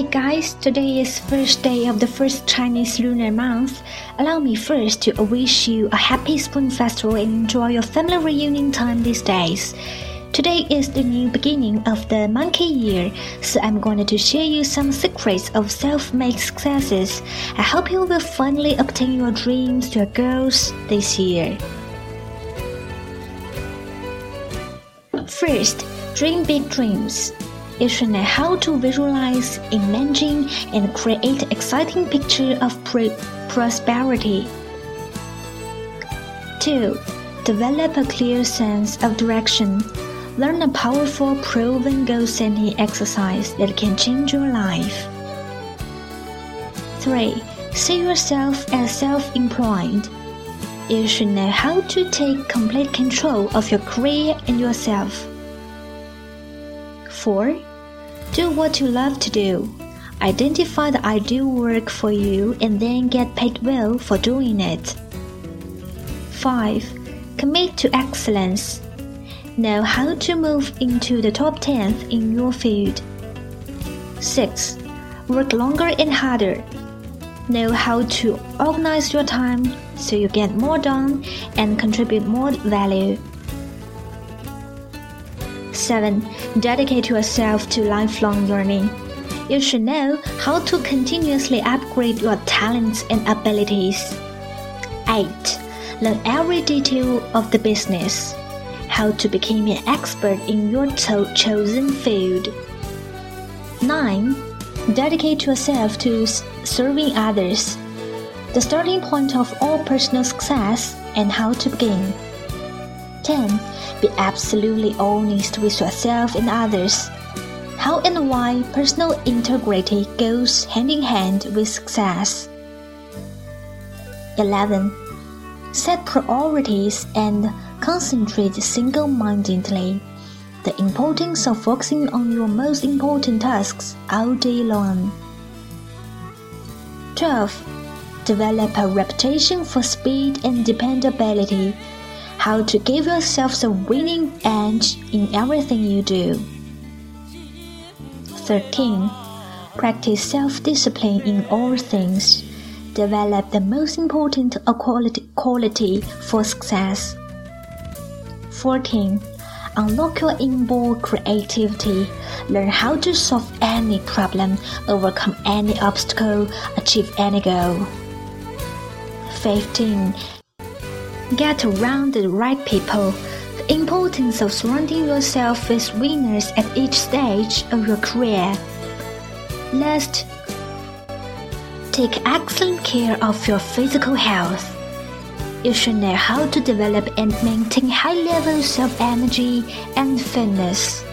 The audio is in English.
Hey guys, today is first day of the first Chinese lunar month. Allow me first to wish you a happy spring festival and enjoy your family reunion time these days. Today is the new beginning of the monkey year, so I'm going to share you some secrets of self-made successes. I hope you will finally obtain your dreams, to your goals this year. First, dream big dreams. Should know how to visualize, imagine, and create exciting picture of prosperity. 2. Develop a clear sense of direction. Learn a powerful proven goal setting exercise that can change your life. 3. See yourself as self employed. You should know how to take complete control of your career and yourself. 4. Do what you love to do. Identify the ideal work for you and then get paid well for doing it. 5. Commit to excellence. Know how to move into the top 10th in your field. 6. Work longer and harder. Know how to organize your time so you get more done and contribute more value. 7. Dedicate yourself to lifelong learning. You should know how to continuously upgrade your talents and abilities. 8. Learn every detail of the business. How to become an expert in your cho- chosen field. 9. Dedicate yourself to serving others. The starting point of all personal success and how to begin. 10. Be absolutely honest with yourself and others. How and why personal integrity goes hand in hand with success. 11. Set priorities and concentrate single mindedly. The importance of focusing on your most important tasks all day long. 12. Develop a reputation for speed and dependability how to give yourself the winning edge in everything you do. 13. Practice self discipline in all things. Develop the most important quality, for success. 14. Unlock your inborn creativity. Learn how to solve any problem, overcome any obstacle, achieve any goal. 15. Get around the right people. The importance of surrounding yourself with winners at each stage of your career. Last, take excellent care of your physical health. You should know how to develop and maintain high levels of energy and fitness.